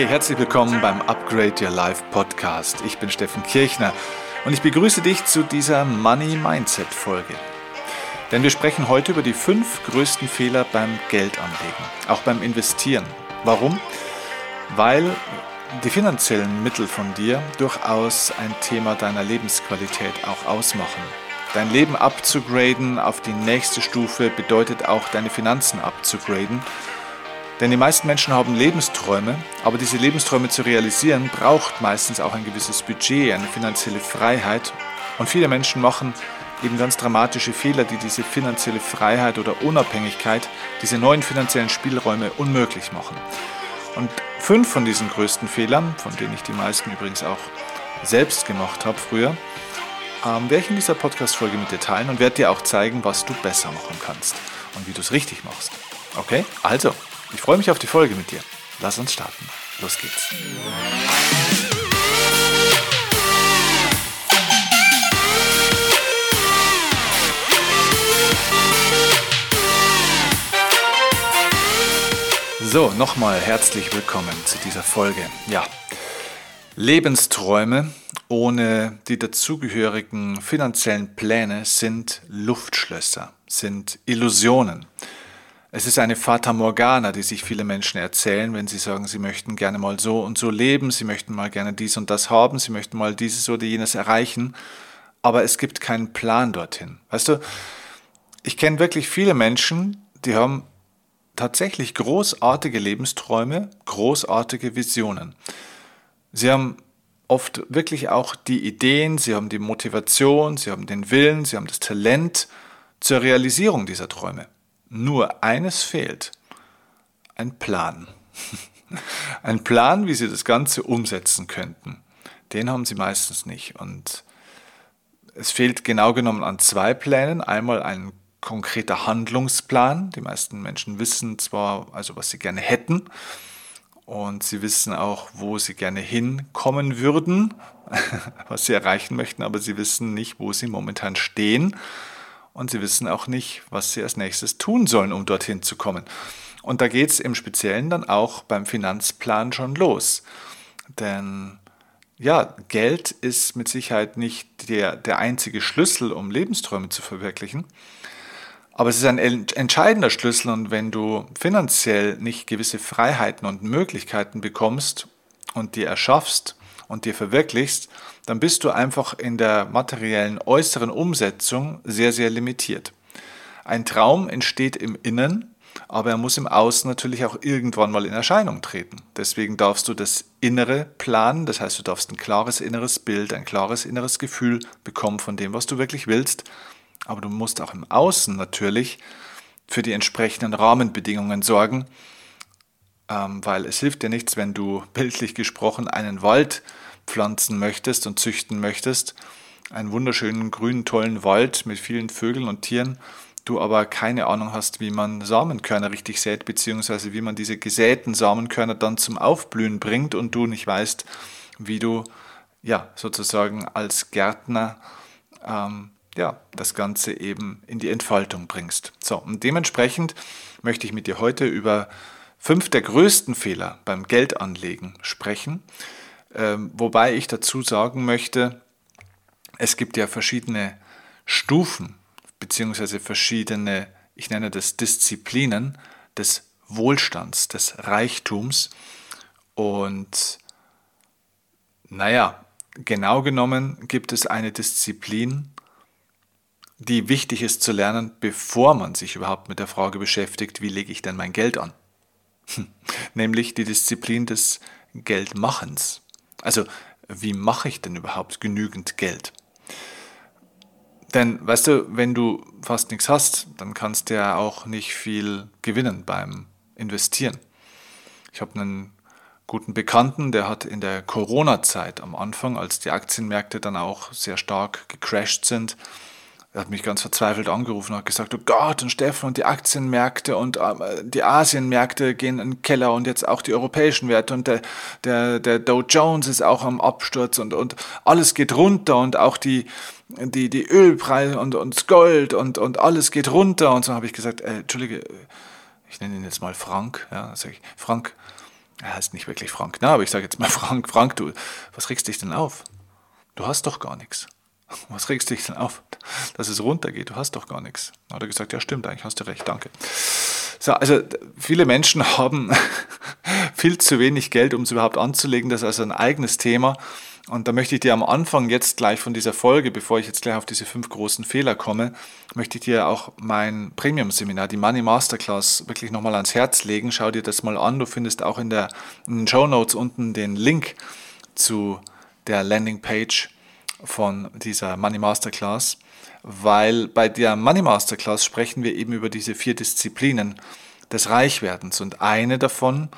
Hey, herzlich willkommen beim Upgrade Your Life Podcast. Ich bin Steffen Kirchner und ich begrüße dich zu dieser Money Mindset Folge. Denn wir sprechen heute über die fünf größten Fehler beim Geldanlegen, auch beim Investieren. Warum? Weil die finanziellen Mittel von dir durchaus ein Thema deiner Lebensqualität auch ausmachen. Dein Leben abzugraden auf die nächste Stufe bedeutet auch deine Finanzen abzugraden denn die meisten Menschen haben Lebensträume, aber diese Lebensträume zu realisieren braucht meistens auch ein gewisses Budget, eine finanzielle Freiheit. Und viele Menschen machen eben ganz dramatische Fehler, die diese finanzielle Freiheit oder Unabhängigkeit, diese neuen finanziellen Spielräume unmöglich machen. Und fünf von diesen größten Fehlern, von denen ich die meisten übrigens auch selbst gemacht habe früher, ähm, werde ich in dieser Podcast-Folge mit dir teilen und werde dir auch zeigen, was du besser machen kannst und wie du es richtig machst. Okay, also ich freue mich auf die Folge mit dir. Lass uns starten. Los geht's. So, nochmal herzlich willkommen zu dieser Folge. Ja, Lebensträume ohne die dazugehörigen finanziellen Pläne sind Luftschlösser, sind Illusionen. Es ist eine Fata Morgana, die sich viele Menschen erzählen, wenn sie sagen, sie möchten gerne mal so und so leben, sie möchten mal gerne dies und das haben, sie möchten mal dieses oder jenes erreichen, aber es gibt keinen Plan dorthin. Weißt du, ich kenne wirklich viele Menschen, die haben tatsächlich großartige Lebensträume, großartige Visionen. Sie haben oft wirklich auch die Ideen, sie haben die Motivation, sie haben den Willen, sie haben das Talent zur Realisierung dieser Träume. Nur eines fehlt. Ein Plan. Ein Plan, wie sie das Ganze umsetzen könnten. Den haben sie meistens nicht. Und es fehlt genau genommen an zwei Plänen. Einmal ein konkreter Handlungsplan. Die meisten Menschen wissen zwar, also was sie gerne hätten, und sie wissen auch, wo sie gerne hinkommen würden, was sie erreichen möchten, aber sie wissen nicht, wo sie momentan stehen und sie wissen auch nicht, was sie als nächstes tun sollen, um dorthin zu kommen. Und da geht es im Speziellen dann auch beim Finanzplan schon los. Denn ja, Geld ist mit Sicherheit nicht der, der einzige Schlüssel, um Lebensträume zu verwirklichen. Aber es ist ein entscheidender Schlüssel und wenn du finanziell nicht gewisse Freiheiten und Möglichkeiten bekommst und dir erschaffst und dir verwirklichst, dann bist du einfach in der materiellen äußeren Umsetzung sehr, sehr limitiert. Ein Traum entsteht im Innen, aber er muss im Außen natürlich auch irgendwann mal in Erscheinung treten. Deswegen darfst du das Innere planen, das heißt, du darfst ein klares inneres Bild, ein klares inneres Gefühl bekommen von dem, was du wirklich willst. Aber du musst auch im Außen natürlich für die entsprechenden Rahmenbedingungen sorgen, ähm, weil es hilft dir nichts, wenn du bildlich gesprochen einen Wald pflanzen möchtest und züchten möchtest, einen wunderschönen grünen, tollen Wald mit vielen Vögeln und Tieren, du aber keine Ahnung hast, wie man Samenkörner richtig sät, beziehungsweise wie man diese gesäten Samenkörner dann zum Aufblühen bringt und du nicht weißt, wie du ja sozusagen als Gärtner ähm, ja, das Ganze eben in die Entfaltung bringst. So, und dementsprechend möchte ich mit dir heute über fünf der größten Fehler beim Geldanlegen sprechen. Ähm, wobei ich dazu sagen möchte, es gibt ja verschiedene Stufen beziehungsweise verschiedene, ich nenne das Disziplinen des Wohlstands, des Reichtums. Und naja, genau genommen gibt es eine Disziplin, die wichtig ist zu lernen, bevor man sich überhaupt mit der Frage beschäftigt, wie lege ich denn mein Geld an? Nämlich die Disziplin des Geldmachens. Also, wie mache ich denn überhaupt genügend Geld? Denn, weißt du, wenn du fast nichts hast, dann kannst du ja auch nicht viel gewinnen beim Investieren. Ich habe einen guten Bekannten, der hat in der Corona-Zeit am Anfang, als die Aktienmärkte dann auch sehr stark gecrashed sind, er hat mich ganz verzweifelt angerufen und hat gesagt, oh Gott, und Steffen und die Aktienmärkte und äh, die Asienmärkte gehen in den Keller und jetzt auch die europäischen Werte und der, der, der Dow Jones ist auch am Absturz und, und alles geht runter und auch die, die, die Ölpreise und, und das Gold und, und alles geht runter und so habe ich gesagt, äh, Entschuldige, ich nenne ihn jetzt mal Frank, ja, sag ich, Frank, er heißt nicht wirklich Frank, na, aber ich sage jetzt mal Frank, Frank, du, was regst dich denn auf? Du hast doch gar nichts. Was regst dich denn auf, dass es runtergeht? Du hast doch gar nichts. Dann hat er gesagt, ja stimmt, eigentlich hast du recht, danke. So, also viele Menschen haben viel zu wenig Geld, um es überhaupt anzulegen. Das ist also ein eigenes Thema. Und da möchte ich dir am Anfang jetzt gleich von dieser Folge, bevor ich jetzt gleich auf diese fünf großen Fehler komme, möchte ich dir auch mein Premium-Seminar, die Money Masterclass, wirklich nochmal ans Herz legen. Schau dir das mal an. Du findest auch in, der, in den Show Notes unten den Link zu der Landingpage von dieser Money Masterclass, weil bei der Money Masterclass sprechen wir eben über diese vier Disziplinen des Reichwerdens und eine davon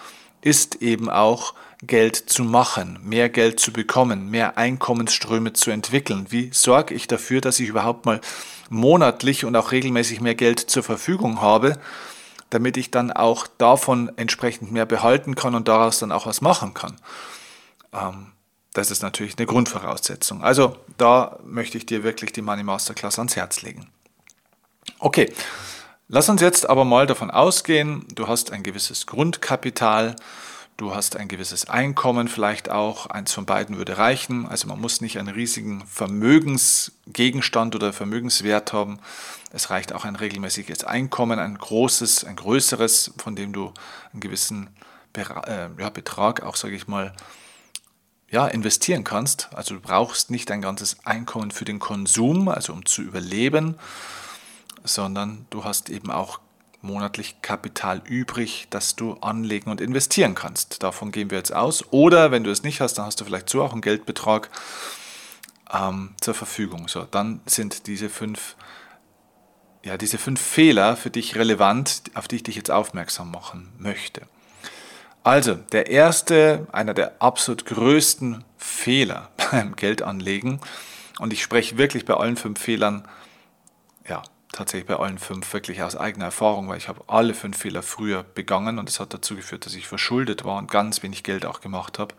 ist eben auch Geld zu machen, mehr Geld zu bekommen, mehr Einkommensströme zu entwickeln. Wie sorge ich dafür, dass ich überhaupt mal monatlich und auch regelmäßig mehr Geld zur Verfügung habe, damit ich dann auch davon entsprechend mehr behalten kann und daraus dann auch was machen kann. Ähm, das ist natürlich eine Grundvoraussetzung. Also da möchte ich dir wirklich die Money Masterclass ans Herz legen. Okay, lass uns jetzt aber mal davon ausgehen, du hast ein gewisses Grundkapital, du hast ein gewisses Einkommen vielleicht auch, eins von beiden würde reichen. Also man muss nicht einen riesigen Vermögensgegenstand oder Vermögenswert haben. Es reicht auch ein regelmäßiges Einkommen, ein großes, ein größeres, von dem du einen gewissen äh, Betrag auch, sage ich mal, ja, investieren kannst. Also du brauchst nicht ein ganzes Einkommen für den Konsum, also um zu überleben, sondern du hast eben auch monatlich Kapital übrig, das du anlegen und investieren kannst. Davon gehen wir jetzt aus. Oder wenn du es nicht hast, dann hast du vielleicht so auch einen Geldbetrag ähm, zur Verfügung. So, dann sind diese fünf, ja, diese fünf Fehler für dich relevant, auf die ich dich jetzt aufmerksam machen möchte. Also, der erste, einer der absolut größten Fehler beim Geldanlegen, und ich spreche wirklich bei allen fünf Fehlern, ja, tatsächlich bei allen fünf wirklich aus eigener Erfahrung, weil ich habe alle fünf Fehler früher begangen und das hat dazu geführt, dass ich verschuldet war und ganz wenig Geld auch gemacht habe,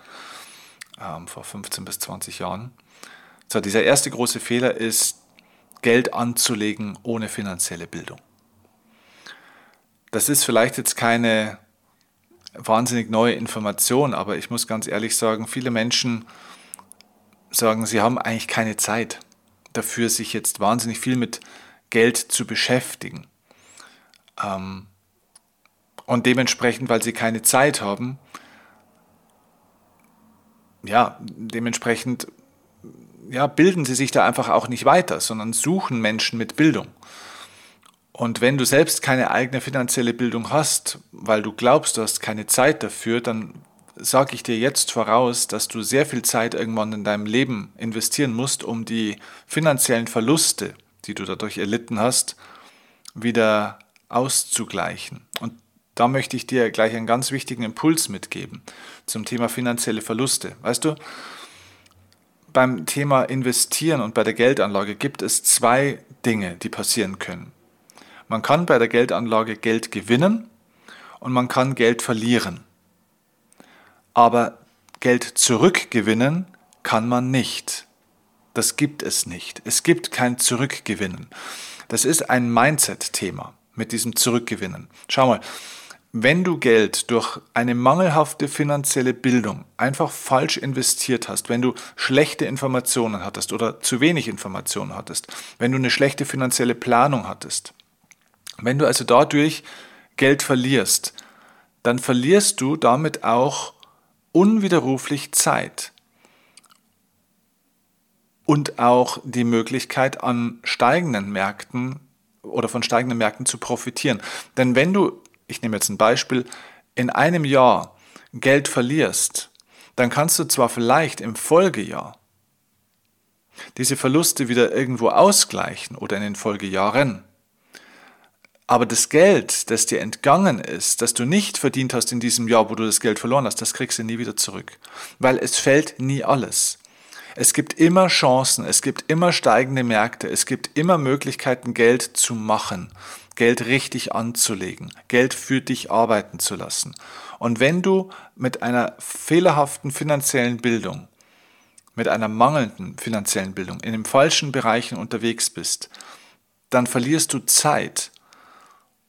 ähm, vor 15 bis 20 Jahren. So, dieser erste große Fehler ist, Geld anzulegen ohne finanzielle Bildung. Das ist vielleicht jetzt keine wahnsinnig neue Information, aber ich muss ganz ehrlich sagen, viele Menschen sagen, sie haben eigentlich keine Zeit dafür, sich jetzt wahnsinnig viel mit Geld zu beschäftigen. Ähm, und dementsprechend, weil sie keine Zeit haben, ja, dementsprechend ja, bilden sie sich da einfach auch nicht weiter, sondern suchen Menschen mit Bildung. Und wenn du selbst keine eigene finanzielle Bildung hast, weil du glaubst, du hast keine Zeit dafür, dann sage ich dir jetzt voraus, dass du sehr viel Zeit irgendwann in deinem Leben investieren musst, um die finanziellen Verluste, die du dadurch erlitten hast, wieder auszugleichen. Und da möchte ich dir gleich einen ganz wichtigen Impuls mitgeben zum Thema finanzielle Verluste. Weißt du, beim Thema Investieren und bei der Geldanlage gibt es zwei Dinge, die passieren können. Man kann bei der Geldanlage Geld gewinnen und man kann Geld verlieren. Aber Geld zurückgewinnen kann man nicht. Das gibt es nicht. Es gibt kein Zurückgewinnen. Das ist ein Mindset-Thema mit diesem Zurückgewinnen. Schau mal, wenn du Geld durch eine mangelhafte finanzielle Bildung einfach falsch investiert hast, wenn du schlechte Informationen hattest oder zu wenig Informationen hattest, wenn du eine schlechte finanzielle Planung hattest, wenn du also dadurch Geld verlierst, dann verlierst du damit auch unwiderruflich Zeit und auch die Möglichkeit an steigenden Märkten oder von steigenden Märkten zu profitieren. Denn wenn du, ich nehme jetzt ein Beispiel, in einem Jahr Geld verlierst, dann kannst du zwar vielleicht im Folgejahr diese Verluste wieder irgendwo ausgleichen oder in den Folgejahren, aber das Geld, das dir entgangen ist, das du nicht verdient hast in diesem Jahr, wo du das Geld verloren hast, das kriegst du nie wieder zurück. Weil es fällt nie alles. Es gibt immer Chancen, es gibt immer steigende Märkte, es gibt immer Möglichkeiten, Geld zu machen, Geld richtig anzulegen, Geld für dich arbeiten zu lassen. Und wenn du mit einer fehlerhaften finanziellen Bildung, mit einer mangelnden finanziellen Bildung in den falschen Bereichen unterwegs bist, dann verlierst du Zeit,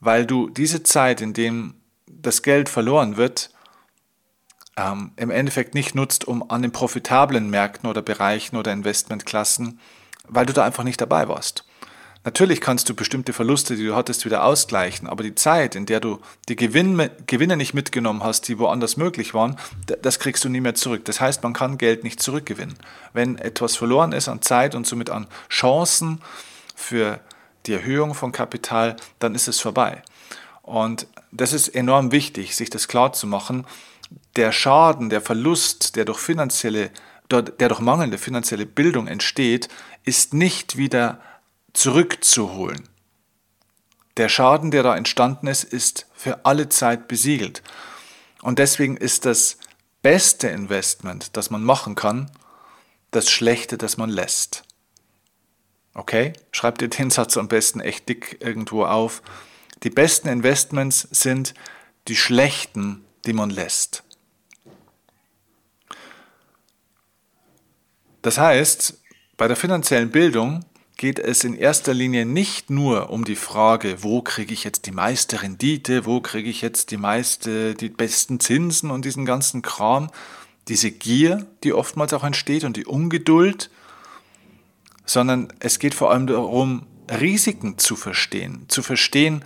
weil du diese Zeit, in dem das Geld verloren wird, ähm, im Endeffekt nicht nutzt, um an den profitablen Märkten oder Bereichen oder Investmentklassen, weil du da einfach nicht dabei warst. Natürlich kannst du bestimmte Verluste, die du hattest, wieder ausgleichen, aber die Zeit, in der du die Gewinne, Gewinne nicht mitgenommen hast, die woanders möglich waren, das kriegst du nie mehr zurück. Das heißt, man kann Geld nicht zurückgewinnen. Wenn etwas verloren ist an Zeit und somit an Chancen für die Erhöhung von Kapital, dann ist es vorbei. Und das ist enorm wichtig, sich das klar zu machen. Der Schaden, der Verlust, der durch finanzielle, der durch mangelnde finanzielle Bildung entsteht, ist nicht wieder zurückzuholen. Der Schaden, der da entstanden ist, ist für alle Zeit besiegelt. Und deswegen ist das beste Investment, das man machen kann, das Schlechte, das man lässt. Okay? Schreibt ihr den Satz am besten echt dick irgendwo auf. Die besten Investments sind die schlechten, die man lässt. Das heißt, bei der finanziellen Bildung geht es in erster Linie nicht nur um die Frage, wo kriege ich jetzt die meiste Rendite, wo kriege ich jetzt die meiste, die besten Zinsen und diesen ganzen Kram, diese Gier, die oftmals auch entsteht und die Ungeduld, sondern es geht vor allem darum, Risiken zu verstehen, zu verstehen,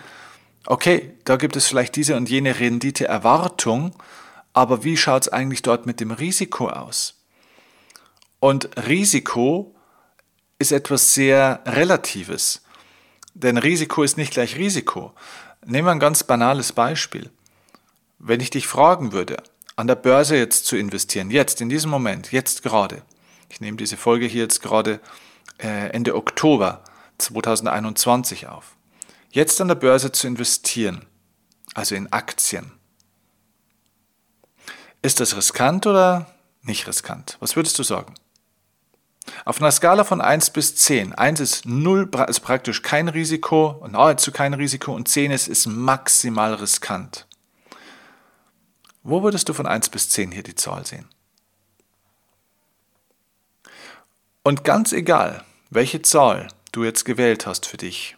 okay, da gibt es vielleicht diese und jene Renditeerwartung, aber wie schaut es eigentlich dort mit dem Risiko aus? Und Risiko ist etwas sehr Relatives. Denn Risiko ist nicht gleich Risiko. Nehmen wir ein ganz banales Beispiel. Wenn ich dich fragen würde, an der Börse jetzt zu investieren, jetzt, in diesem Moment, jetzt gerade, ich nehme diese Folge hier jetzt gerade Ende Oktober 2021 auf, jetzt an der Börse zu investieren, also in Aktien, ist das riskant oder nicht riskant? Was würdest du sagen? Auf einer Skala von 1 bis 10. 1 ist null, ist praktisch kein Risiko, nahezu kein Risiko und 10 ist, ist maximal riskant. Wo würdest du von 1 bis 10 hier die Zahl sehen? Und ganz egal, welche Zahl du jetzt gewählt hast für dich,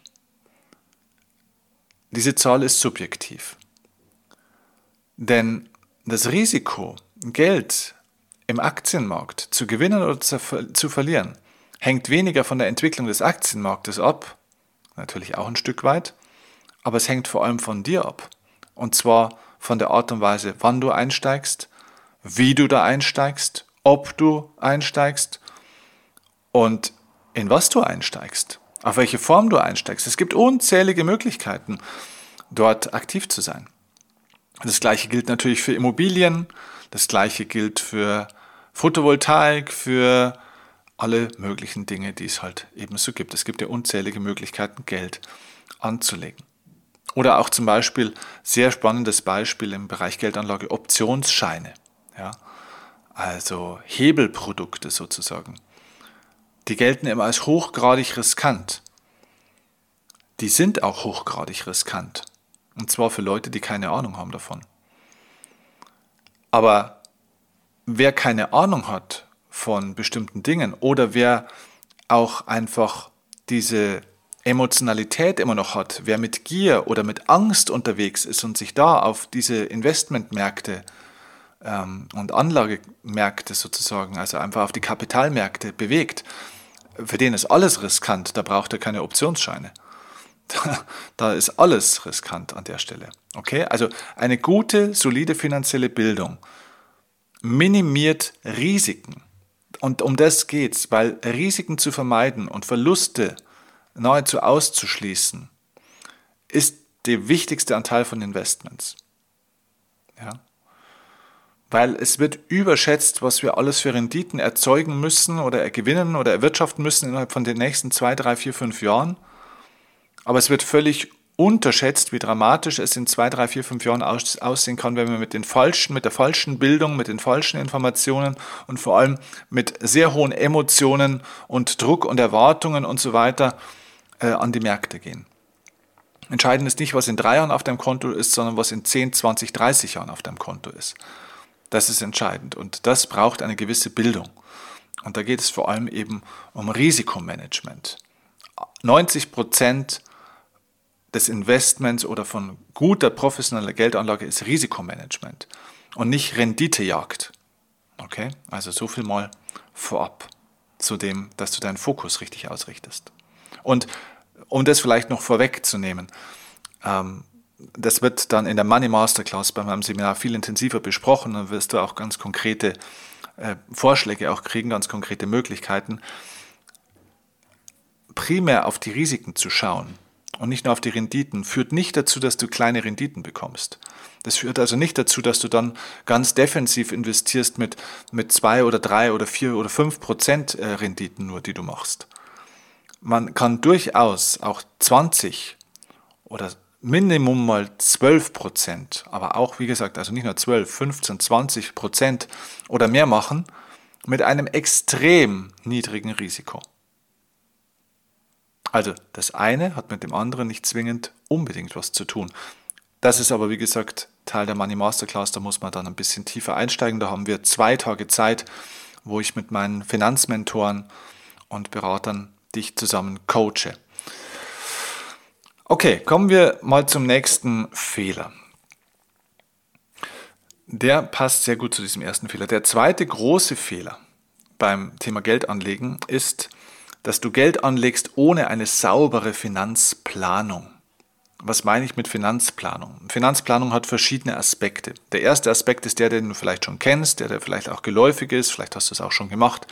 diese Zahl ist subjektiv. Denn das Risiko, Geld im Aktienmarkt zu gewinnen oder zu, verlieren, hängt weniger von der Entwicklung des Aktienmarktes ab, natürlich auch ein Stück weit, aber es hängt vor allem von dir ab. Und zwar von der Art und Weise, wann du einsteigst, wie du da einsteigst, ob du einsteigst und in was du einsteigst, auf welche Form du einsteigst. Es gibt unzählige Möglichkeiten, dort aktiv zu sein. Das gleiche gilt natürlich für Immobilien, das gleiche gilt für Photovoltaik, für alle möglichen Dinge, die es halt eben so gibt. Es gibt ja unzählige Möglichkeiten, Geld anzulegen. Oder auch zum Beispiel, sehr spannendes Beispiel im Bereich Geldanlage, Optionsscheine. Ja? Also Hebelprodukte sozusagen. Die gelten immer als hochgradig riskant. Die sind auch hochgradig riskant. Und zwar für Leute, die keine Ahnung haben davon. Aber wer keine Ahnung hat von bestimmten Dingen oder wer auch einfach diese Emotionalität immer noch hat, wer mit Gier oder mit Angst unterwegs ist und sich da auf diese Investmentmärkte ähm, und Anlagemärkte sozusagen, also einfach auf die Kapitalmärkte bewegt, für den ist alles riskant, da braucht er keine Optionsscheine. Da, da ist alles riskant an der Stelle. Okay, also eine gute, solide finanzielle Bildung minimiert Risiken. Und um das geht's, weil Risiken zu vermeiden und Verluste nahezu auszuschließen, ist der wichtigste Anteil von Investments. Ja? Weil es wird überschätzt, was wir alles für Renditen erzeugen müssen oder gewinnen oder erwirtschaften müssen innerhalb von den nächsten zwei, drei, vier, fünf Jahren. Aber es wird völlig unterschätzt, wie dramatisch es in zwei, drei, vier, fünf Jahren aussehen kann, wenn wir mit den falschen, mit der falschen Bildung, mit den falschen Informationen und vor allem mit sehr hohen Emotionen und Druck und Erwartungen und so weiter äh, an die Märkte gehen. Entscheidend ist nicht, was in drei Jahren auf deinem Konto ist, sondern was in 10, 20, 30 Jahren auf deinem Konto ist. Das ist entscheidend und das braucht eine gewisse Bildung. Und da geht es vor allem eben um Risikomanagement. 90 Prozent des Investments oder von guter professioneller Geldanlage ist Risikomanagement. und nicht Renditejagd. Okay? Also so viel mal vorab zu dem, dass du deinen Fokus richtig ausrichtest. Und um das vielleicht noch vorwegzunehmen, ähm, das wird dann in der Money Masterclass bei meinem Seminar viel intensiver besprochen. Dann wirst du auch ganz konkrete äh, Vorschläge auch kriegen, ganz konkrete Möglichkeiten. Primär auf die Risiken zu schauen und nicht nur auf die Renditen, führt nicht dazu, dass du kleine Renditen bekommst. Das führt also nicht dazu, dass du dann ganz defensiv investierst mit, mit zwei oder drei oder vier oder fünf Prozent äh, Renditen nur, die du machst. Man kann durchaus auch 20 oder Minimum mal 12 Prozent, aber auch, wie gesagt, also nicht nur 12, 15, 20 Prozent oder mehr machen mit einem extrem niedrigen Risiko. Also das eine hat mit dem anderen nicht zwingend unbedingt was zu tun. Das ist aber, wie gesagt, Teil der Money Masterclass, da muss man dann ein bisschen tiefer einsteigen. Da haben wir zwei Tage Zeit, wo ich mit meinen Finanzmentoren und Beratern dich zusammen coache. Okay, kommen wir mal zum nächsten Fehler. Der passt sehr gut zu diesem ersten Fehler. Der zweite große Fehler beim Thema Geldanlegen ist, dass du Geld anlegst ohne eine saubere Finanzplanung. Was meine ich mit Finanzplanung? Finanzplanung hat verschiedene Aspekte. Der erste Aspekt ist der, den du vielleicht schon kennst, der dir vielleicht auch geläufig ist, vielleicht hast du es auch schon gemacht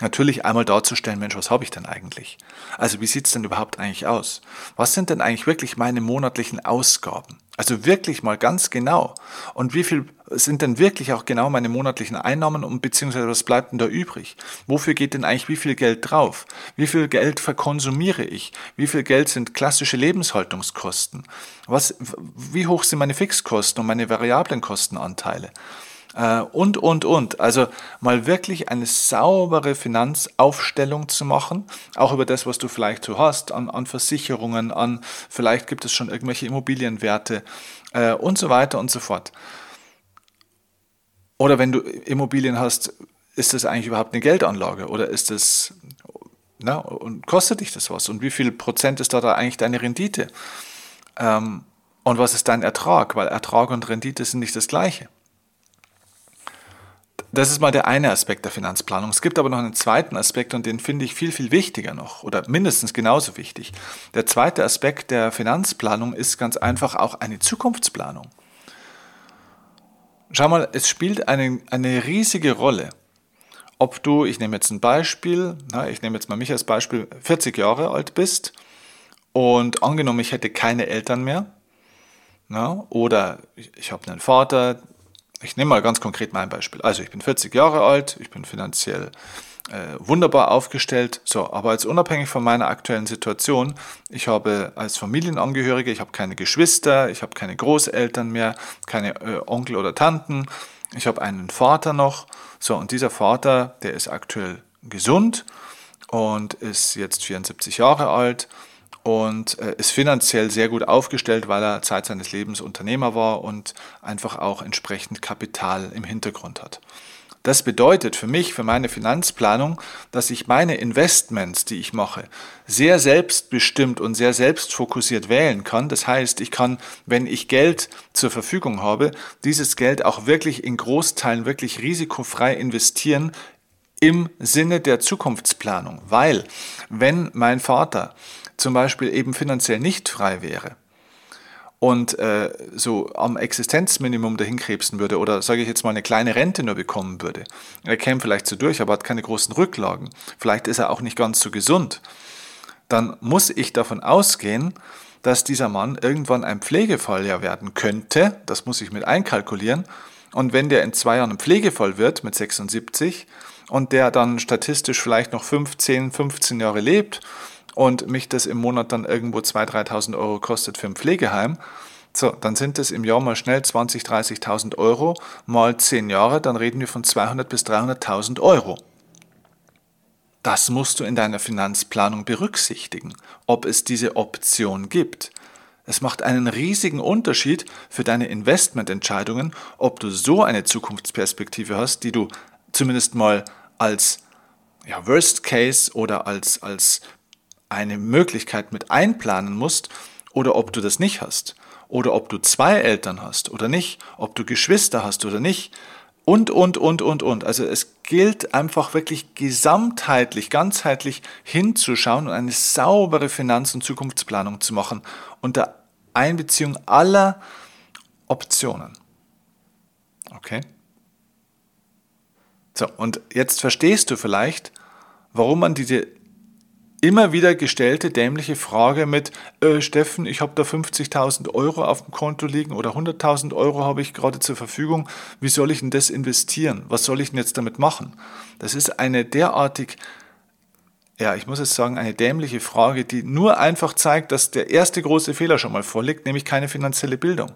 natürlich einmal darzustellen, Mensch, was habe ich denn eigentlich? Also wie sieht es denn überhaupt eigentlich aus? Was sind denn eigentlich wirklich meine monatlichen Ausgaben? Also wirklich mal ganz genau. Und wie viel sind denn wirklich auch genau meine monatlichen Einnahmen und beziehungsweise was bleibt denn da übrig? Wofür geht denn eigentlich wie viel Geld drauf? Wie viel Geld verkonsumiere ich? Wie viel Geld sind klassische Lebenshaltungskosten? Was, wie hoch sind meine Fixkosten und meine variablen Kostenanteile? Äh, und, und, und. Also mal wirklich eine saubere Finanzaufstellung zu machen, auch über das, was du vielleicht so hast, an, an Versicherungen, an vielleicht gibt es schon irgendwelche Immobilienwerte äh, und so weiter und so fort. Oder wenn du Immobilien hast, ist das eigentlich überhaupt eine Geldanlage oder ist das, na, und kostet dich das was? Und wie viel Prozent ist da, da eigentlich deine Rendite? Ähm, und was ist dein Ertrag? Weil Ertrag und Rendite sind nicht das gleiche. Das ist mal der eine Aspekt der Finanzplanung. Es gibt aber noch einen zweiten Aspekt und den finde ich viel, viel wichtiger noch oder mindestens genauso wichtig. Der zweite Aspekt der Finanzplanung ist ganz einfach auch eine Zukunftsplanung. Schau mal, es spielt eine, eine riesige Rolle, ob du, ich nehme jetzt ein Beispiel, na, ich nehme jetzt mal mich als Beispiel, 40 Jahre alt bist und angenommen, ich hätte keine Eltern mehr, na, oder ich, ich habe einen Vater, ich nehme mal ganz konkret mein Beispiel. Also ich bin 40 Jahre alt, ich bin finanziell äh, wunderbar aufgestellt. So, aber jetzt unabhängig von meiner aktuellen Situation, ich habe als Familienangehörige, ich habe keine Geschwister, ich habe keine Großeltern mehr, keine äh, Onkel oder Tanten, ich habe einen Vater noch. So, und dieser Vater, der ist aktuell gesund und ist jetzt 74 Jahre alt und äh, ist finanziell sehr gut aufgestellt, weil er Zeit seines Lebens Unternehmer war und einfach auch entsprechend Kapital im Hintergrund hat. Das bedeutet für mich, für meine Finanzplanung, dass ich meine Investments, die ich mache, sehr selbstbestimmt und sehr selbstfokussiert wählen kann. Das heißt, ich kann, wenn ich Geld zur Verfügung habe, dieses Geld auch wirklich in Großteilen wirklich risikofrei investieren im Sinne der Zukunftsplanung. Weil, wenn mein Vater zum Beispiel eben finanziell nicht frei wäre und äh, so am Existenzminimum dahin krebsen würde oder sage ich jetzt mal eine kleine Rente nur bekommen würde, er käme vielleicht so durch, aber hat keine großen Rücklagen, vielleicht ist er auch nicht ganz so gesund, dann muss ich davon ausgehen, dass dieser Mann irgendwann ein Pflegefall ja werden könnte, das muss ich mit einkalkulieren, und wenn der in zwei Jahren ein Pflegefall wird mit 76 und der dann statistisch vielleicht noch 15, 15 Jahre lebt und mich das im Monat dann irgendwo 2.000, 3.000 Euro kostet für ein Pflegeheim, so, dann sind es im Jahr mal schnell 20.000, 30.000 Euro mal 10 Jahre, dann reden wir von 200.000 bis 300.000 Euro. Das musst du in deiner Finanzplanung berücksichtigen, ob es diese Option gibt. Es macht einen riesigen Unterschied für deine Investmententscheidungen, ob du so eine Zukunftsperspektive hast, die du zumindest mal als ja, Worst Case oder als, als eine Möglichkeit mit einplanen musst oder ob du das nicht hast. oder ob du zwei Eltern hast oder nicht, ob du Geschwister hast oder nicht und, und, und, und, und. Also es gilt einfach wirklich gesamtheitlich, ganzheitlich hinzuschauen und eine saubere Finanz- und Zukunftsplanung zu machen unter Einbeziehung aller Optionen. Okay? So, und jetzt verstehst du vielleicht, warum man diese immer wieder gestellte dämliche Frage mit, äh, Steffen, ich habe da 50.000 Euro auf dem Konto liegen oder 100.000 Euro habe ich gerade zur Verfügung, wie soll ich denn das investieren? Was soll ich denn jetzt damit machen? Das ist eine derartig, ja, ich muss jetzt sagen, eine dämliche Frage, die nur einfach zeigt, dass der erste große Fehler schon mal vorliegt, nämlich keine finanzielle Bildung.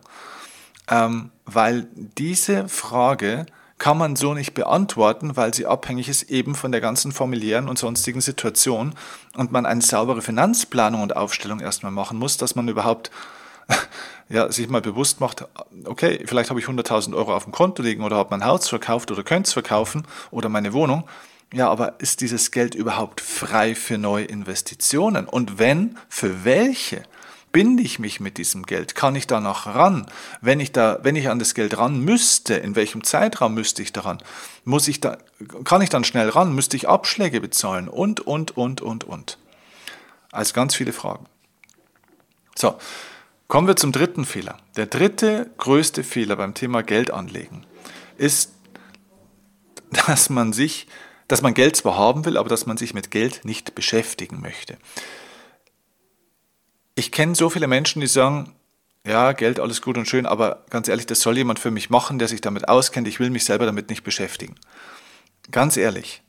Ähm, weil diese Frage kann man so nicht beantworten, weil sie abhängig ist eben von der ganzen familiären und sonstigen Situation und man eine saubere Finanzplanung und Aufstellung erstmal machen muss, dass man überhaupt ja, sich mal bewusst macht, okay, vielleicht habe ich 100.000 Euro auf dem Konto liegen oder habe mein Haus verkauft oder könnte es verkaufen oder meine Wohnung. Ja, aber ist dieses Geld überhaupt frei für neue Investitionen? Und wenn, für welche? binde ich mich mit diesem Geld? Kann ich da noch ran? Wenn ich, da, wenn ich an das Geld ran müsste, in welchem Zeitraum müsste ich daran? Muss ich da, kann ich dann schnell ran? Müsste ich Abschläge bezahlen? Und, und, und, und, und. Also ganz viele Fragen. So, kommen wir zum dritten Fehler. Der dritte größte Fehler beim Thema Geld anlegen ist, dass man sich, dass man Geld zwar haben will, aber dass man sich mit Geld nicht beschäftigen möchte ich kenne so viele Menschen, die sagen, ja, Geld, alles gut und schön, aber ganz ehrlich, das soll jemand für mich machen, der sich damit auskennt. Ich will mich selber damit nicht beschäftigen. Ganz ehrlich,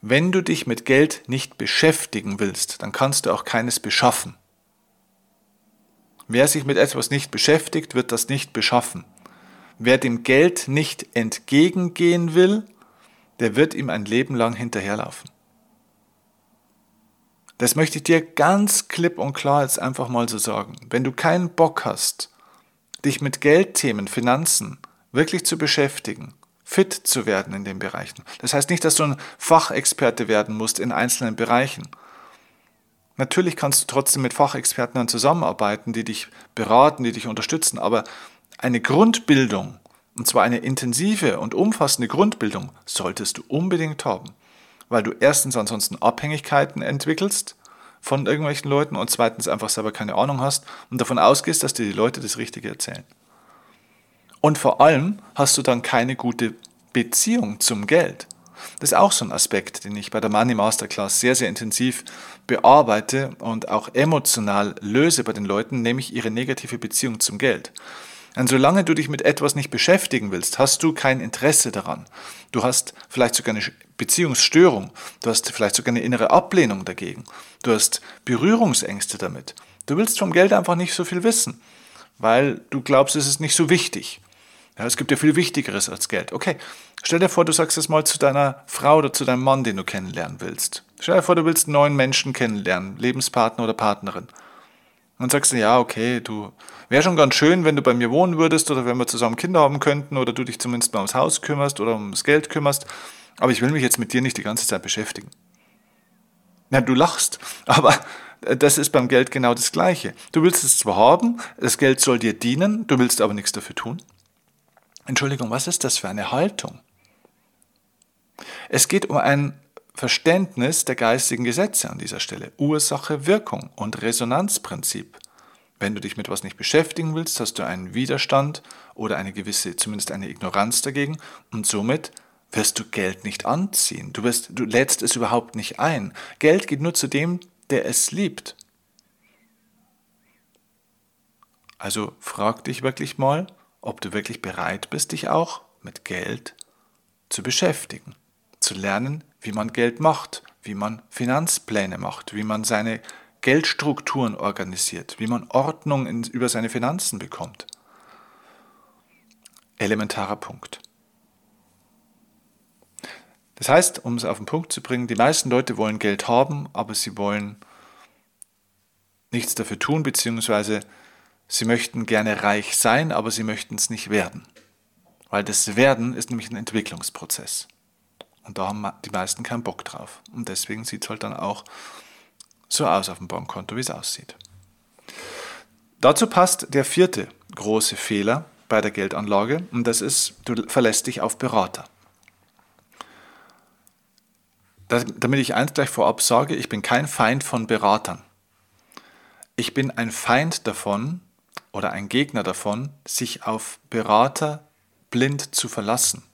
wenn du dich mit Geld nicht beschäftigen willst, dann kannst du auch keines beschaffen. Wer sich mit etwas nicht beschäftigt, wird das nicht beschaffen. Wer dem Geld nicht entgegengehen will, der wird ihm ein Leben lang hinterherlaufen. Das möchte ich dir ganz klipp und klar jetzt einfach mal so sagen. Wenn du keinen Bock hast, dich mit Geldthemen, Finanzen wirklich zu beschäftigen, fit zu werden in den Bereichen. Das heißt nicht, dass du ein Fachexperte werden musst in einzelnen Bereichen. Natürlich kannst du trotzdem mit Fachexperten dann zusammenarbeiten, die dich beraten, die dich unterstützen, aber eine Grundbildung, und zwar eine intensive und umfassende Grundbildung, solltest du unbedingt haben weil du erstens ansonsten Abhängigkeiten entwickelst von irgendwelchen Leuten und zweitens einfach selber keine Ahnung hast und davon ausgehst, dass dir die Leute das Richtige erzählen. Und vor allem hast du dann keine gute Beziehung zum Geld. Das ist auch so ein Aspekt, den ich bei der Money Masterclass sehr, sehr intensiv bearbeite und auch emotional löse bei den Leuten, nämlich ihre negative Beziehung zum Geld. Und solange du dich mit etwas nicht beschäftigen willst, hast du kein Interesse daran. Du hast vielleicht sogar eine Beziehungsstörung. Du hast vielleicht sogar eine innere Ablehnung dagegen. Du hast Berührungsängste damit. Du willst vom Geld einfach nicht so viel wissen, weil du glaubst, es ist nicht so wichtig. Ja, es gibt ja viel Wichtigeres als Geld. Okay, stell dir vor, du sagst es mal zu deiner Frau oder zu deinem Mann, den du kennenlernen willst. Stell dir vor, du willst einen neuen Menschen kennenlernen, Lebenspartner oder Partnerin. Und sagst du, ja, okay, du, wäre schon ganz schön, wenn du bei mir wohnen würdest oder wenn wir zusammen Kinder haben könnten oder du dich zumindest mal ums Haus kümmerst oder ums Geld kümmerst, aber ich will mich jetzt mit dir nicht die ganze Zeit beschäftigen. Ja, du lachst, aber das ist beim Geld genau das Gleiche. Du willst es zwar haben, das Geld soll dir dienen, du willst aber nichts dafür tun. Entschuldigung, was ist das für eine Haltung? Es geht um ein Verständnis der geistigen Gesetze an dieser Stelle. Ursache, Wirkung und Resonanzprinzip. Wenn du dich mit was nicht beschäftigen willst, hast du einen Widerstand oder eine gewisse, zumindest eine Ignoranz dagegen und somit wirst du Geld nicht anziehen. Du, wirst, du lädst es überhaupt nicht ein. Geld geht nur zu dem, der es liebt. Also frag dich wirklich mal, ob du wirklich bereit bist, dich auch mit Geld zu beschäftigen, zu lernen, wie man Geld macht, wie man Finanzpläne macht, wie man seine Geldstrukturen organisiert, wie man Ordnung in, über seine Finanzen bekommt. Elementarer Punkt. Das heißt, um es auf den Punkt zu bringen, die meisten Leute wollen Geld haben, aber sie wollen nichts dafür tun, beziehungsweise sie möchten gerne reich sein, aber sie möchten es nicht werden. Weil das Werden ist nämlich ein Entwicklungsprozess. Und da haben die meisten keinen Bock drauf. Und deswegen sieht es halt dann auch so aus auf dem Bankkonto, wie es aussieht. Dazu passt der vierte große Fehler bei der Geldanlage und das ist, du verlässt dich auf Berater. Das, damit ich eins gleich vorab sage, ich bin kein Feind von Beratern. Ich bin ein Feind davon oder ein Gegner davon, sich auf Berater blind zu verlassen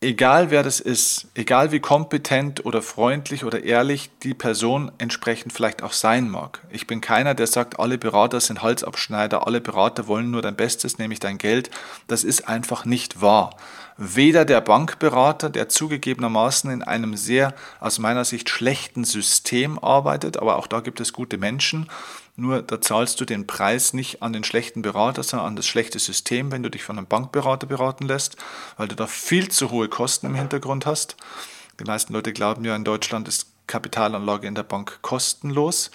egal wer das ist, egal wie kompetent oder freundlich oder ehrlich die Person entsprechend vielleicht auch sein mag. Ich bin keiner, der sagt, alle Berater sind Halsabschneider, alle Berater wollen nur dein Bestes, nämlich dein Geld. Das ist einfach nicht wahr. Weder der Bankberater, der zugegebenermaßen in einem sehr aus meiner Sicht schlechten System arbeitet, aber auch da gibt es gute Menschen, nur da zahlst du den Preis nicht an den schlechten Berater, sondern an das schlechte System, wenn du dich von einem Bankberater beraten lässt, weil du da viel zu hohe Kosten im Hintergrund hast. Die meisten Leute glauben ja, in Deutschland ist Kapitalanlage in der Bank kostenlos,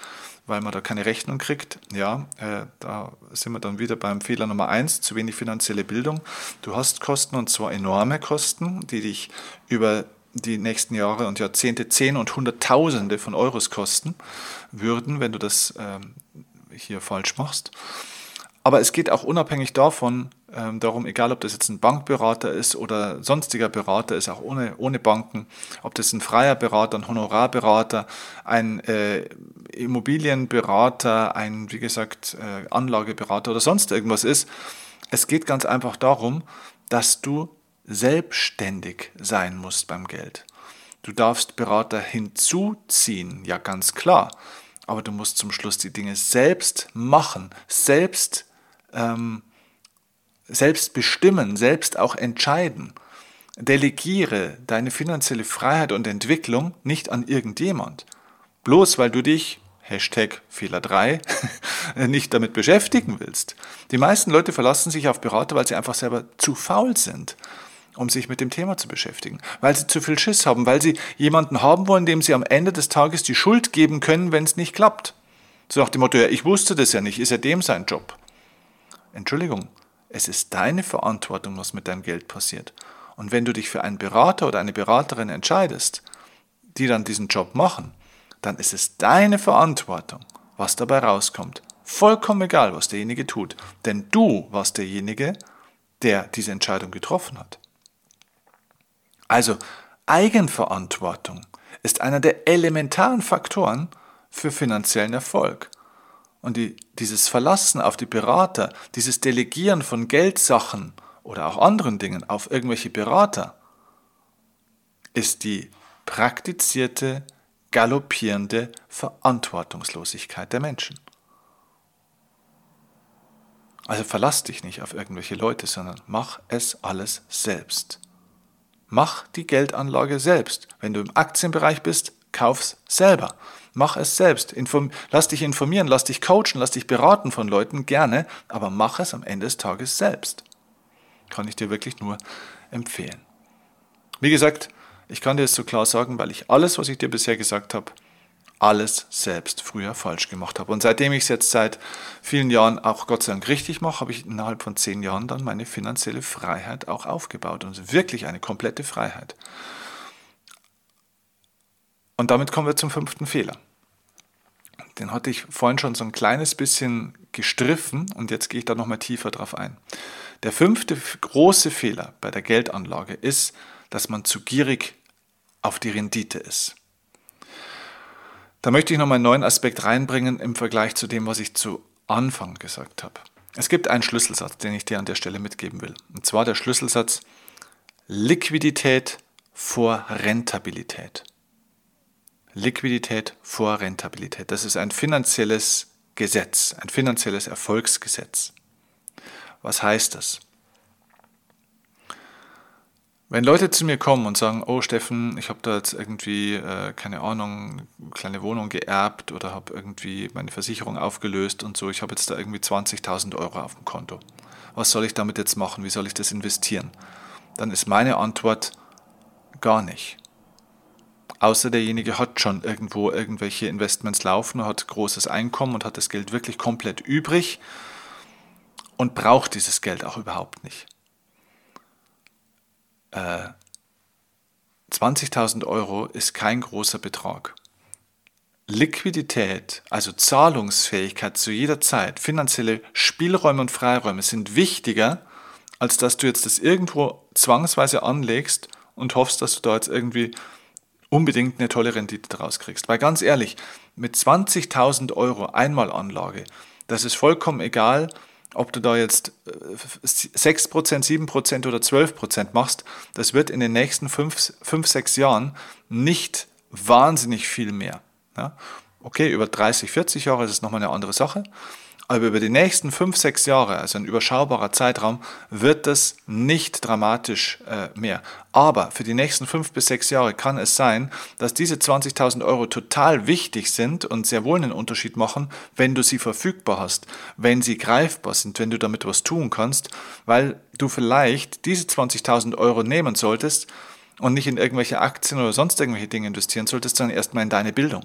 weil man da keine Rechnung kriegt. Ja, äh, da sind wir dann wieder beim Fehler Nummer eins, zu wenig finanzielle Bildung. Du hast Kosten und zwar enorme Kosten, die dich über die nächsten Jahre und Jahrzehnte Zehn und Hunderttausende von Euros kosten würden, wenn du das ähm, hier falsch machst. Aber es geht auch unabhängig davon ähm, darum, egal ob das jetzt ein Bankberater ist oder sonstiger Berater ist, auch ohne, ohne Banken, ob das ein freier Berater, ein Honorarberater, ein äh, Immobilienberater, ein, wie gesagt, äh, Anlageberater oder sonst irgendwas ist. Es geht ganz einfach darum, dass du selbstständig sein musst beim Geld. Du darfst Berater hinzuziehen, ja ganz klar, aber du musst zum Schluss die Dinge selbst machen, selbst, ähm, selbst bestimmen, selbst auch entscheiden. Delegiere deine finanzielle Freiheit und Entwicklung nicht an irgendjemand. Bloß weil du dich, Hashtag Fehler 3, nicht damit beschäftigen willst. Die meisten Leute verlassen sich auf Berater, weil sie einfach selber zu faul sind um sich mit dem Thema zu beschäftigen, weil sie zu viel Schiss haben, weil sie jemanden haben wollen, dem sie am Ende des Tages die Schuld geben können, wenn es nicht klappt. So nach dem Motto, ja, ich wusste das ja nicht, ist ja dem sein Job. Entschuldigung, es ist deine Verantwortung, was mit deinem Geld passiert. Und wenn du dich für einen Berater oder eine Beraterin entscheidest, die dann diesen Job machen, dann ist es deine Verantwortung, was dabei rauskommt. Vollkommen egal, was derjenige tut. Denn du warst derjenige, der diese Entscheidung getroffen hat. Also Eigenverantwortung ist einer der elementaren Faktoren für finanziellen Erfolg. Und die, dieses Verlassen auf die Berater, dieses Delegieren von Geldsachen oder auch anderen Dingen auf irgendwelche Berater, ist die praktizierte, galoppierende Verantwortungslosigkeit der Menschen. Also verlass dich nicht auf irgendwelche Leute, sondern mach es alles selbst. Mach die Geldanlage selbst. Wenn du im Aktienbereich bist, kauf's selber. Mach es selbst. Inform lass dich informieren, lass dich coachen, lass dich beraten von Leuten, gerne, aber mach es am Ende des Tages selbst. Kann ich dir wirklich nur empfehlen. Wie gesagt, ich kann dir es so klar sagen, weil ich alles, was ich dir bisher gesagt habe, alles selbst früher falsch gemacht habe. Und seitdem ich es jetzt seit vielen Jahren auch Gott sei Dank richtig mache, habe ich innerhalb von zehn Jahren dann meine finanzielle Freiheit auch aufgebaut. Und wirklich eine komplette Freiheit. Und damit kommen wir zum fünften Fehler. Den hatte ich vorhin schon so ein kleines bisschen gestriffen und jetzt gehe ich da nochmal tiefer drauf ein. Der fünfte große Fehler bei der Geldanlage ist, dass man zu gierig auf die Rendite ist. Da möchte ich noch mal einen neuen Aspekt reinbringen im Vergleich zu dem, was ich zu Anfang gesagt habe. Es gibt einen Schlüsselsatz, den ich dir an der Stelle mitgeben will. Und zwar der Schlüsselsatz Liquidität vor Rentabilität. Liquidität vor Rentabilität. Das ist ein finanzielles Gesetz, ein finanzielles Erfolgsgesetz. Was heißt das? Wenn Leute zu mir kommen und sagen, oh Steffen, ich habe da jetzt irgendwie, äh, keine Ahnung, eine kleine Wohnung geerbt oder habe irgendwie meine Versicherung aufgelöst und so, ich habe jetzt da irgendwie 20.000 Euro auf dem Konto. Was soll ich damit jetzt machen? Wie soll ich das investieren? Dann ist meine Antwort gar nicht. Außer derjenige hat schon irgendwo irgendwelche Investments laufen, hat großes Einkommen und hat das Geld wirklich komplett übrig und braucht dieses Geld auch überhaupt nicht. 20.000 äh, Euro ist kein großer Betrag. Liquidität, also Zahlungsfähigkeit zu jeder Zeit, finanzielle Spielräume und Freiräume sind wichtiger, als dass du jetzt das irgendwo zwangsweise anlegst und hoffst, dass du da jetzt irgendwie unbedingt eine tolle Rendite draus kriegst. Weil ganz ehrlich, mit 20.000 Euro Einmalanlage, das ist vollkommen egal, ob du da jetzt 6%, 7% oder 12% machst, das wird in den nächsten 5, 5 6 Jahren nicht wahnsinnig viel mehr. Ja? Okay, über 30, 40 Jahre ist es nochmal eine andere Sache. Aber über die nächsten 5, 6 Jahre, also ein überschaubarer Zeitraum, wird das nicht dramatisch äh, mehr. Aber für die nächsten 5 bis 6 Jahre kann es sein, dass diese 20.000 Euro total wichtig sind und sehr wohl einen Unterschied machen, wenn du sie verfügbar hast, wenn sie greifbar sind, wenn du damit was tun kannst, weil du vielleicht diese 20.000 Euro nehmen solltest und nicht in irgendwelche Aktien oder sonst irgendwelche Dinge investieren solltest, sondern erstmal in deine Bildung.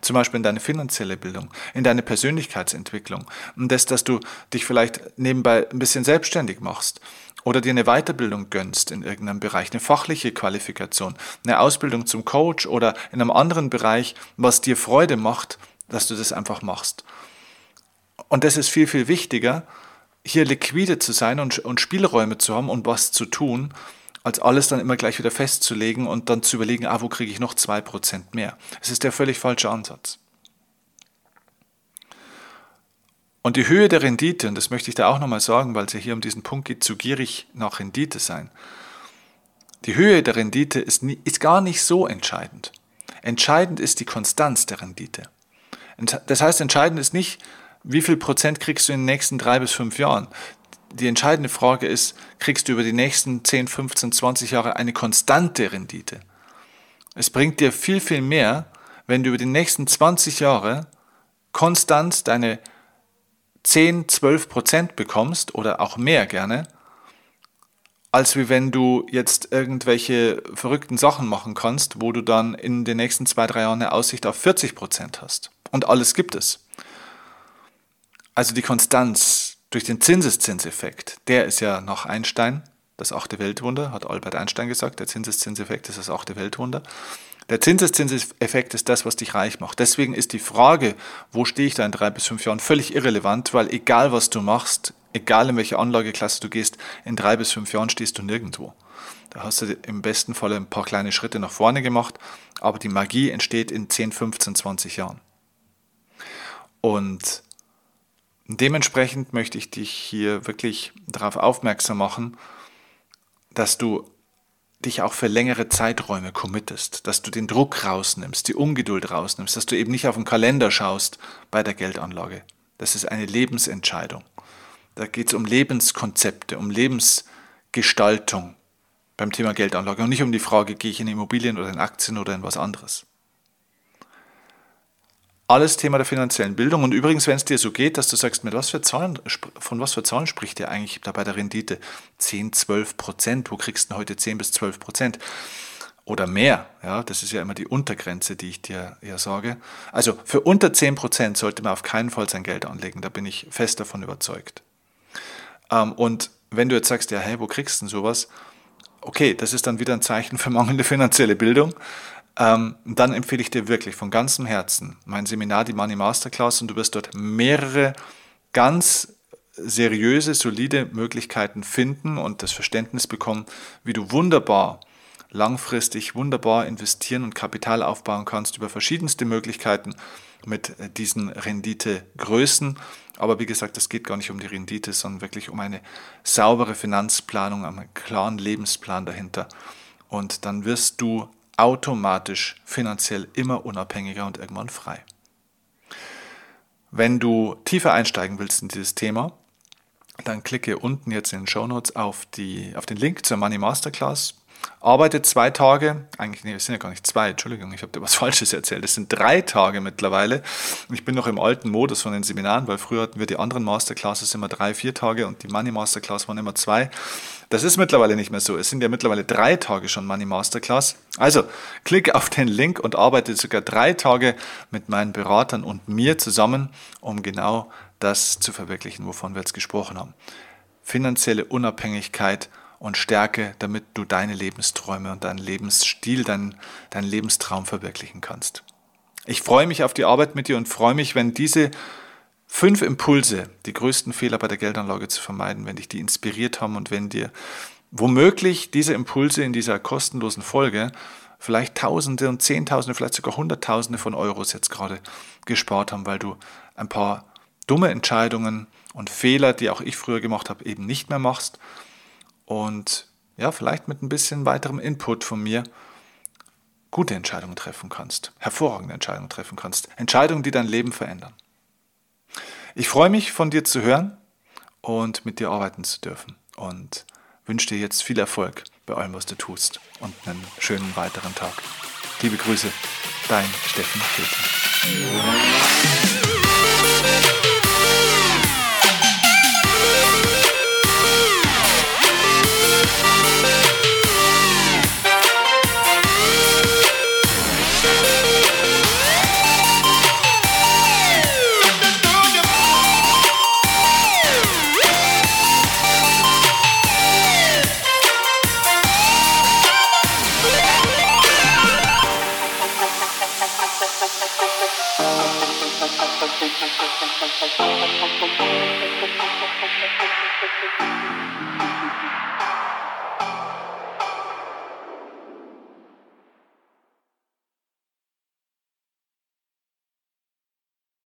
Zum Beispiel in deine finanzielle Bildung, in deine Persönlichkeitsentwicklung. Und das, dass du dich vielleicht nebenbei ein bisschen selbstständig machst oder dir eine Weiterbildung gönnst in irgendeinem Bereich, eine fachliche Qualifikation, eine Ausbildung zum Coach oder in einem anderen Bereich, was dir Freude macht, dass du das einfach machst. Und das ist viel, viel wichtiger, hier liquide zu sein und, und Spielräume zu haben und was zu tun, als alles dann immer gleich wieder festzulegen und dann zu überlegen, ah, wo kriege ich noch 2% mehr. Es ist der völlig falsche Ansatz. Und die Höhe der Rendite, und das möchte ich da auch nochmal sagen, weil es ja hier um diesen Punkt geht, zu gierig nach Rendite sein. Die Höhe der Rendite ist, nie, ist gar nicht so entscheidend. Entscheidend ist die Konstanz der Rendite. Das heißt, entscheidend ist nicht, wie viel Prozent kriegst du in den nächsten drei bis fünf Jahren die entscheidende Frage ist, kriegst du über die nächsten 10, 15, 20 Jahre eine konstante Rendite? Es bringt dir viel, viel mehr, wenn du über die nächsten 20 Jahre konstant deine 10, 12 Prozent bekommst oder auch mehr gerne, als wie wenn du jetzt irgendwelche verrückten Sachen machen kannst, wo du dann in den nächsten zwei, drei Jahren eine Aussicht auf 40 Prozent hast. Und alles gibt es. Also die Konstanz, durch den Zinseszinseffekt. Der ist ja nach Einstein das achte Weltwunder, hat Albert Einstein gesagt. Der Zinseszinseffekt ist das achte Weltwunder. Der Zinseszinseffekt ist das, was dich reich macht. Deswegen ist die Frage, wo stehe ich da in drei bis fünf Jahren, völlig irrelevant, weil egal was du machst, egal in welche Anlageklasse du gehst, in drei bis fünf Jahren stehst du nirgendwo. Da hast du im besten Fall ein paar kleine Schritte nach vorne gemacht, aber die Magie entsteht in 10, 15, 20 Jahren. Und Dementsprechend möchte ich dich hier wirklich darauf aufmerksam machen, dass du dich auch für längere Zeiträume committest, dass du den Druck rausnimmst, die Ungeduld rausnimmst, dass du eben nicht auf den Kalender schaust bei der Geldanlage. Das ist eine Lebensentscheidung. Da geht es um Lebenskonzepte, um Lebensgestaltung beim Thema Geldanlage und nicht um die Frage, gehe ich in Immobilien oder in Aktien oder in was anderes. Alles Thema der finanziellen Bildung. Und übrigens, wenn es dir so geht, dass du sagst, mit was für Zahlen, von was für Zahlen spricht ihr eigentlich da bei der Rendite? 10, 12 Prozent. Wo kriegst du denn heute 10 bis 12 Prozent? Oder mehr. Ja, das ist ja immer die Untergrenze, die ich dir ja sage. Also für unter 10 Prozent sollte man auf keinen Fall sein Geld anlegen. Da bin ich fest davon überzeugt. Ähm, und wenn du jetzt sagst, ja, hey, wo kriegst du denn sowas? Okay, das ist dann wieder ein Zeichen für mangelnde finanzielle Bildung ähm, dann empfehle ich dir wirklich von ganzem Herzen mein Seminar, die Money Masterclass, und du wirst dort mehrere ganz seriöse, solide Möglichkeiten finden und das Verständnis bekommen, wie du wunderbar langfristig wunderbar investieren und Kapital aufbauen kannst über verschiedenste Möglichkeiten mit äh, diesen Renditegrößen. Aber wie gesagt, es geht gar nicht um die Rendite, sondern wirklich um eine saubere Finanzplanung, einen klaren Lebensplan dahinter. Und dann wirst du automatisch finanziell immer unabhängiger und irgendwann frei. Wenn du tiefer einsteigen willst in dieses Thema, dann klicke unten jetzt in den Show Notes auf, auf den Link zur Money Masterclass arbeitet zwei Tage, eigentlich, nee, es sind ja gar nicht zwei, Entschuldigung, ich habe dir was Falsches erzählt, es sind drei Tage mittlerweile. Ich bin noch im alten Modus von den Seminaren, weil früher hatten wir die anderen Masterclasses immer drei, vier Tage und die Money Masterclass waren immer zwei. Das ist mittlerweile nicht mehr so. Es sind ja mittlerweile drei Tage schon Money Masterclass. Also klick auf den Link und arbeite sogar drei Tage mit meinen Beratern und mir zusammen, um genau das zu verwirklichen, wovon wir jetzt gesprochen haben. Finanzielle Unabhängigkeit und Stärke, damit du deine Lebensträume und deinen Lebensstil, deinen, deinen Lebenstraum verwirklichen kannst. Ich freue mich auf die Arbeit mit dir und freue mich, wenn diese fünf Impulse, die größten Fehler bei der Geldanlage zu vermeiden, wenn dich die inspiriert haben und wenn dir womöglich diese Impulse in dieser kostenlosen Folge vielleicht Tausende und Zehntausende, vielleicht sogar Hunderttausende von Euros jetzt gerade gespart haben, weil du ein paar dumme Entscheidungen und Fehler, die auch ich früher gemacht habe, eben nicht mehr machst. Und ja, vielleicht mit ein bisschen weiterem Input von mir gute Entscheidungen treffen kannst, hervorragende Entscheidungen treffen kannst, Entscheidungen, die dein Leben verändern. Ich freue mich, von dir zu hören und mit dir arbeiten zu dürfen und wünsche dir jetzt viel Erfolg bei allem, was du tust und einen schönen weiteren Tag. Liebe Grüße, dein Steffen Peter.